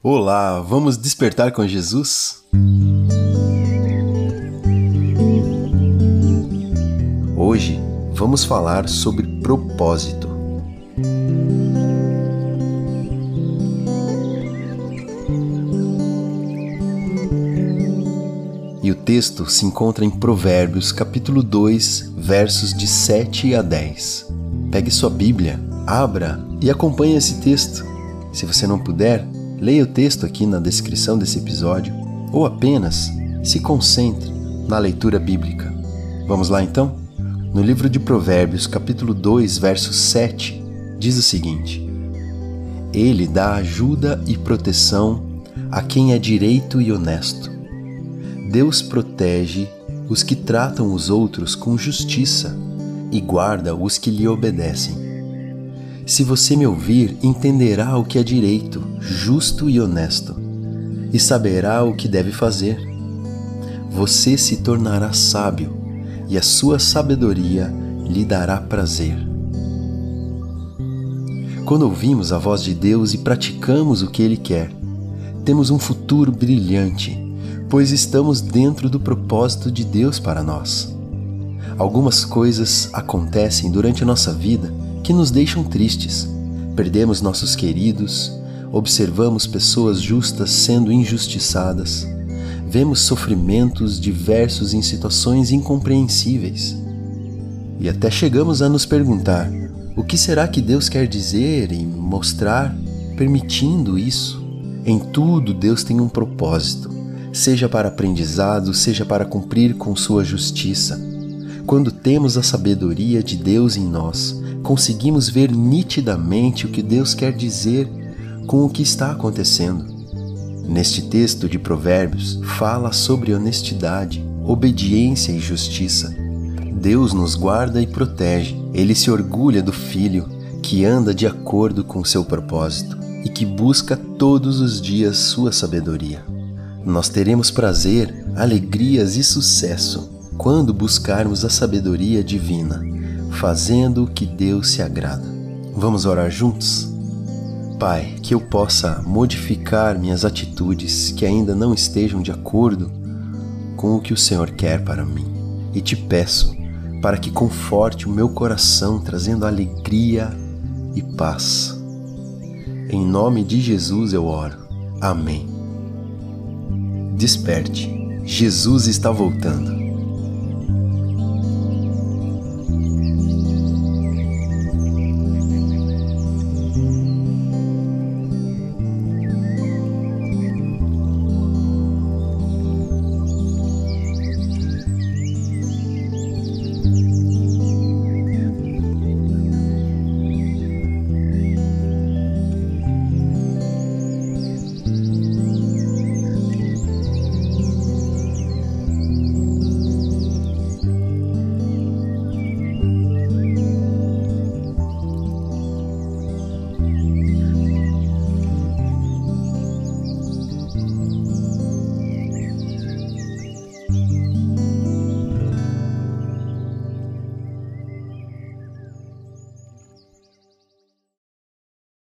Olá, vamos despertar com Jesus? Hoje vamos falar sobre propósito. E o texto se encontra em Provérbios, capítulo 2, versos de 7 a 10. Pegue sua Bíblia, abra e acompanhe esse texto. Se você não puder, Leia o texto aqui na descrição desse episódio ou apenas se concentre na leitura bíblica. Vamos lá então? No livro de Provérbios, capítulo 2, verso 7, diz o seguinte: Ele dá ajuda e proteção a quem é direito e honesto. Deus protege os que tratam os outros com justiça e guarda os que lhe obedecem. Se você me ouvir, entenderá o que é direito, justo e honesto, e saberá o que deve fazer. Você se tornará sábio, e a sua sabedoria lhe dará prazer. Quando ouvimos a voz de Deus e praticamos o que Ele quer, temos um futuro brilhante, pois estamos dentro do propósito de Deus para nós. Algumas coisas acontecem durante a nossa vida que nos deixam tristes. Perdemos nossos queridos, observamos pessoas justas sendo injustiçadas, vemos sofrimentos diversos em situações incompreensíveis. E até chegamos a nos perguntar: o que será que Deus quer dizer e mostrar permitindo isso? Em tudo, Deus tem um propósito, seja para aprendizado, seja para cumprir com sua justiça. Quando temos a sabedoria de Deus em nós, conseguimos ver nitidamente o que Deus quer dizer com o que está acontecendo. Neste texto de Provérbios, fala sobre honestidade, obediência e justiça. Deus nos guarda e protege. Ele se orgulha do filho que anda de acordo com seu propósito e que busca todos os dias sua sabedoria. Nós teremos prazer, alegrias e sucesso quando buscarmos a sabedoria divina fazendo o que Deus se agrada. Vamos orar juntos? Pai, que eu possa modificar minhas atitudes que ainda não estejam de acordo com o que o Senhor quer para mim. E te peço para que conforte o meu coração, trazendo alegria e paz. Em nome de Jesus eu oro. Amém. Desperte. Jesus está voltando.